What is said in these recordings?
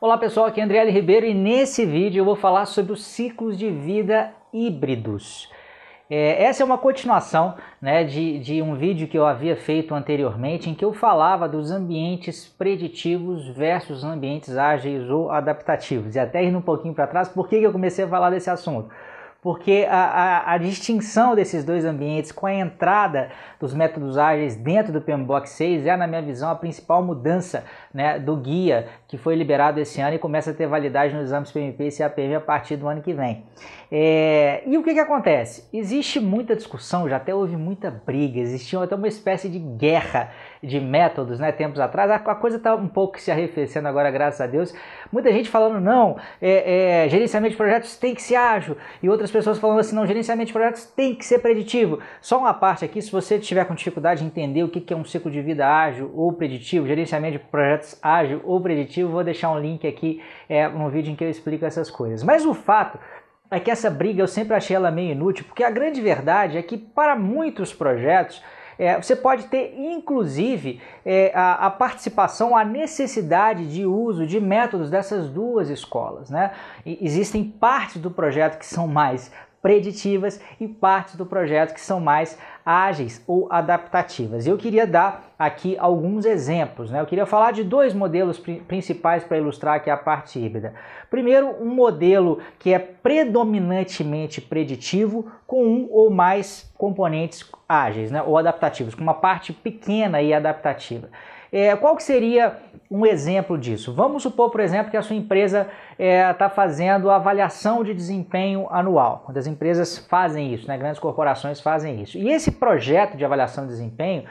Olá pessoal, aqui é André L. Ribeiro e nesse vídeo eu vou falar sobre os ciclos de vida híbridos. É, essa é uma continuação né, de, de um vídeo que eu havia feito anteriormente em que eu falava dos ambientes preditivos versus ambientes ágeis ou adaptativos. E até indo um pouquinho para trás, por que eu comecei a falar desse assunto? Porque a, a, a, distinção desses dois ambientes com a entrada dos métodos ágeis dentro do PMBOK 6 é, na minha visão, a principal mudança né, do guia que foi liberado esse ano e começa a ter validade nos exames PMP e CAPM a partir do ano que vem. É, e o que, que acontece? Existe muita discussão, já até houve muita briga, existia até uma espécie de guerra de métodos, né, tempos atrás. A, coisa está um pouco se arrefecendo agora, graças a Deus. Muita gente falando, não, é, é, gerenciamento de projetos tem que ser ágil, e outras pessoas falando assim, não, gerenciamento de projetos tem que ser preditivo. Só uma parte aqui, se você tiver com dificuldade de entender o que, que é um ciclo de vida ágil ou preditivo, gerenciamento de projetos ágil ou preditivo, vou deixar um link aqui é, no vídeo em que eu explico essas coisas. Mas o fato é que essa briga eu sempre achei ela meio inútil, porque a grande verdade é que para muitos projetos é, você pode ter, inclusive, é, a, a, participação, a necessidade de uso de métodos dessas duas escolas. Né? E existem partes do projeto que são mais preditivas e partes do projeto que são mais ágeis ou adaptativas. Eu queria dar aqui alguns exemplos. Né? Eu queria falar de dois modelos principais para ilustrar aqui a parte híbrida. Primeiro, um modelo que é predominantemente preditivo com um ou mais componentes ágeis né? ou adaptativos, com uma parte pequena e adaptativa. É, qual que seria um exemplo disso? Vamos supor, por exemplo, que a sua empresa está é, tá fazendo avaliação de desempenho anual. Quando as empresas fazem isso, né? grandes corporações fazem isso. E esse projeto de avaliação de desempenho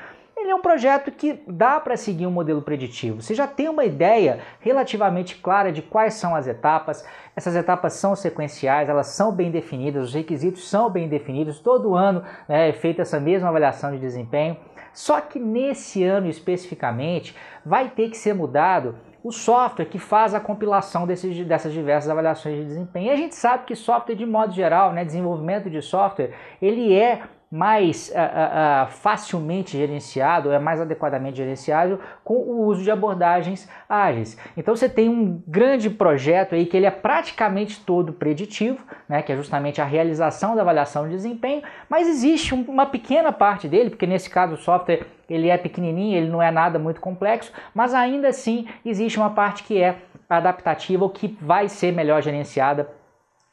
ele é um projeto que dá para seguir um modelo preditivo. Você já tem uma ideia relativamente clara de quais são as etapas. Essas etapas são sequenciais, elas são bem definidas, os requisitos são bem definidos. Todo ano né, é feita essa mesma avaliação de desempenho. Só que nesse ano especificamente vai ter que ser mudado o software que faz a compilação desses, dessas diversas avaliações de desempenho. E a gente sabe que software, de modo geral, né, desenvolvimento de software, ele é mais uh, uh, facilmente gerenciado, é mais adequadamente gerenciado com o uso de abordagens ágeis. Então você tem um grande projeto aí que ele é praticamente todo preditivo, né, que é justamente a realização da avaliação de desempenho, mas existe um, uma pequena parte dele, porque nesse caso o software ele é pequenininho, ele não é nada muito complexo, mas ainda assim existe uma parte que é adaptativa ou que vai ser melhor gerenciada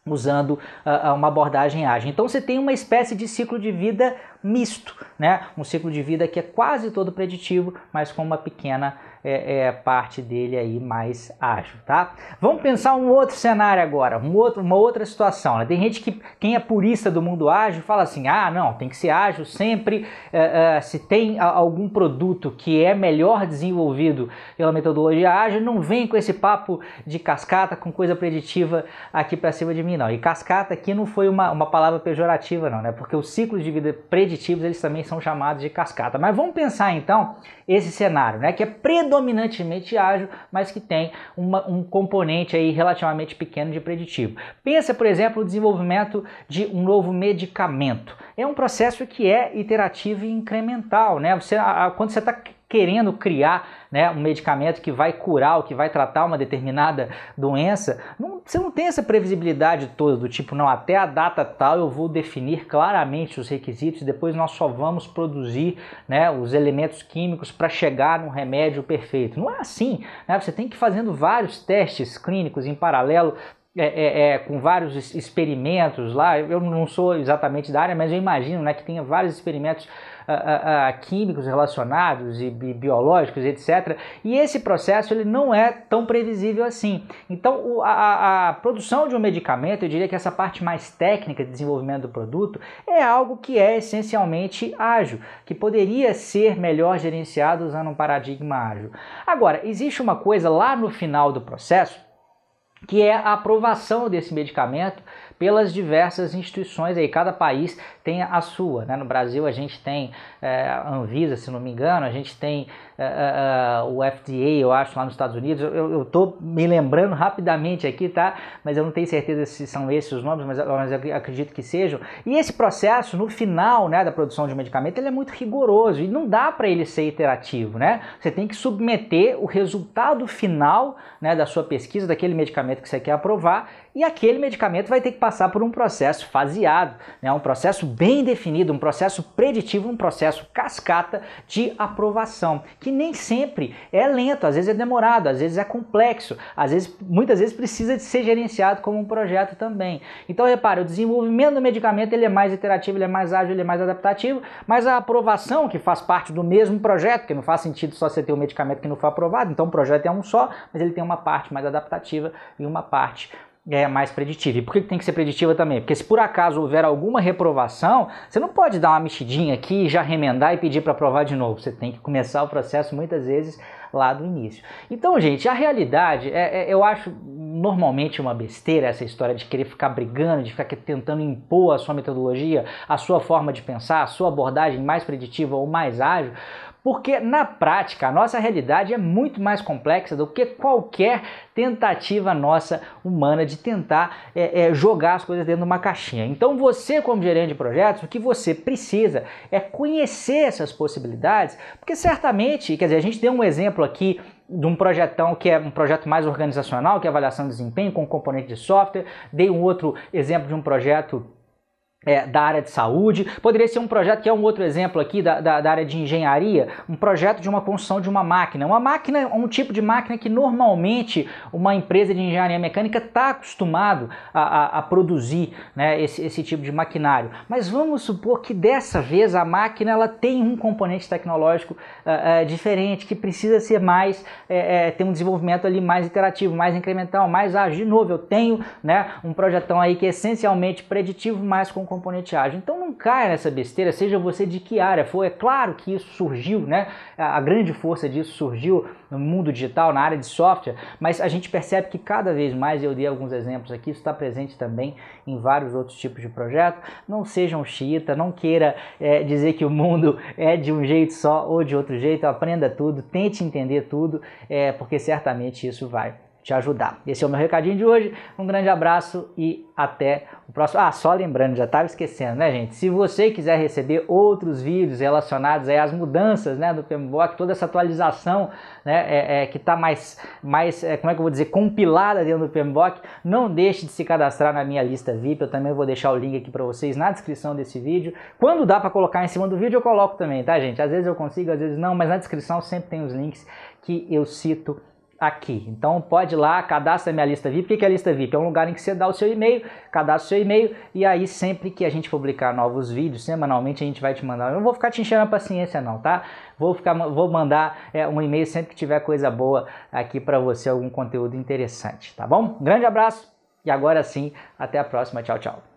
usando uh, uma abordagem ágil. Então você tem uma espécie de ciclo de vida misto, né? um ciclo de vida que é quase todo preditivo, mas com uma pequena é, é, parte dele aí mais ágil, tá? Vamos pensar um outro cenário agora, um outro, uma outra situação. Né? Tem gente que, quem é purista do mundo ágil, fala assim, ah, não, tem que ser ágil sempre, é, se tem algum produto que é melhor desenvolvido pela metodologia ágil, não vem com esse papo de cascata, com coisa preditiva aqui para cima de mim, não. E cascata aqui não foi uma, uma palavra pejorativa, não, né? Porque os ciclos de vida preditivos, eles também são chamados de cascata. Mas vamos pensar, então, esse cenário, né? Que é predominante predominantemente ágil, mas que tem uma, um componente aí relativamente pequeno de preditivo. Pensa, por exemplo, o desenvolvimento de um novo medicamento. É um processo que é iterativo e incremental, né? Você, a, a, quando você está querendo criar né, um medicamento que vai curar ou que vai tratar uma determinada doença, não, você não tem essa previsibilidade toda do tipo, não, até a data tal eu vou definir claramente os requisitos depois nós só vamos produzir né, os elementos químicos para chegar no remédio perfeito. Não é assim, né? você tem que ir fazendo vários testes clínicos em paralelo é, é, é, com vários experimentos lá. Eu não sou exatamente da área, mas eu imagino né, que tenha vários experimentos a, a, químicos relacionados e biológicos, etc. E esse processo ele não é tão previsível assim. Então, o, a, produção de um medicamento, eu diria que essa parte mais técnica de desenvolvimento do produto é algo que é essencialmente ágil, que poderia ser melhor gerenciado usando um paradigma ágil. Agora, existe uma coisa lá no final do processo que é a aprovação desse medicamento pelas diversas instituições aí. Cada país tem a sua. Né? No Brasil a gente tem é, a Anvisa, se não me engano, a gente tem é, é, o FDA, eu acho, lá nos Estados Unidos. Eu estou me lembrando rapidamente aqui, tá? Mas eu não tenho certeza se são esses os nomes, mas, mas eu acredito que sejam. E esse processo, no final né, da produção de um medicamento, ele é muito rigoroso e não dá para ele ser iterativo, né? Você tem que submeter o resultado final né, da sua pesquisa, daquele medicamento que você quer aprovar, e aquele medicamento vai ter que passar por um processo faseado, né, um processo bem definido, um processo preditivo, um processo cascata de aprovação, que nem sempre é lento, às vezes é demorado, às vezes é complexo, às vezes, muitas vezes precisa de ser gerenciado como um projeto também. Então, repare, o desenvolvimento do medicamento ele é mais iterativo, ele é mais ágil, ele é mais adaptativo, mas a aprovação, que faz parte do mesmo projeto, que não faz sentido só você ter um medicamento que não foi aprovado, então o projeto é um só, mas ele tem uma parte mais adaptativa e uma parte é mais preditiva. E por que tem que ser preditiva também? Porque se por acaso houver alguma reprovação, você não pode dar uma mexidinha aqui, já remendar e pedir para aprovar de novo. Você tem que começar o processo muitas vezes lá do início. Então, gente, a realidade, é, é, eu acho normalmente uma besteira essa história de querer ficar brigando, de ficar tentando impor a sua metodologia, a sua forma de pensar, a sua abordagem mais preditiva ou mais ágil, porque na prática a nossa realidade é muito mais complexa do que qualquer tentativa nossa humana de tentar é, é, jogar as coisas dentro de uma caixinha. Então você, como gerente de projetos, o que você precisa é conhecer essas possibilidades, porque certamente, quer dizer, a gente deu um exemplo aqui de um projetão que é um projeto mais organizacional, que é avaliação de desempenho com componente de software. Dei um outro exemplo de um projeto é, da área de saúde, poderia ser um projeto que é um outro exemplo aqui da, da, da, área de engenharia, um projeto de uma construção de uma máquina. Uma máquina é um tipo de máquina que normalmente uma empresa de engenharia mecânica está acostumado a, a, a produzir né, esse, esse, tipo de maquinário. Mas vamos supor que dessa vez a máquina ela tem um componente tecnológico uh, uh, diferente, que precisa ser mais, uh, ter um desenvolvimento ali mais iterativo, mais incremental, mais ágil. De novo, eu tenho né, um projetão aí que é essencialmente preditivo, mas com componente ágil. Então não caia nessa besteira, seja você de que área for. É claro que isso surgiu, né? A grande força disso surgiu no mundo digital, na área de software, mas a gente percebe que cada vez mais, eu dei alguns exemplos aqui, isso está presente também em vários outros tipos de projetos. Não seja um xiita, não queira é, dizer que o mundo é de um jeito só ou de outro jeito, aprenda tudo, tente entender tudo, é, porque certamente isso vai te ajudar. Esse é o meu recadinho de hoje. Um grande abraço e até o próximo. Ah, só lembrando, já estava esquecendo, né, gente? Se você quiser receber outros vídeos relacionados às mudanças, né, do PMBOK, toda essa atualização, né, é, é que está mais, mais é, como é que eu vou dizer, compilada dentro do PMBOK, não deixe de se cadastrar na minha lista VIP. Eu também vou deixar o link aqui para vocês na descrição desse vídeo. Quando dá para colocar em cima do vídeo, eu coloco também, tá, gente? Às vezes eu consigo, às vezes não, mas na descrição sempre tem os links que eu cito aqui. Então pode ir lá, cadastra minha lista VIP. O que é a lista VIP? É um lugar em que você dá o seu e-mail, cadastra o seu e-mail e aí sempre que a gente publicar novos vídeos, semanalmente a gente vai te mandar. Eu não vou ficar te enchendo a paciência não, tá? Vou, ficar, vou mandar é, um e-mail sempre que tiver coisa boa aqui para você, algum conteúdo interessante, tá bom? grande abraço e agora sim, até a próxima. Tchau, tchau.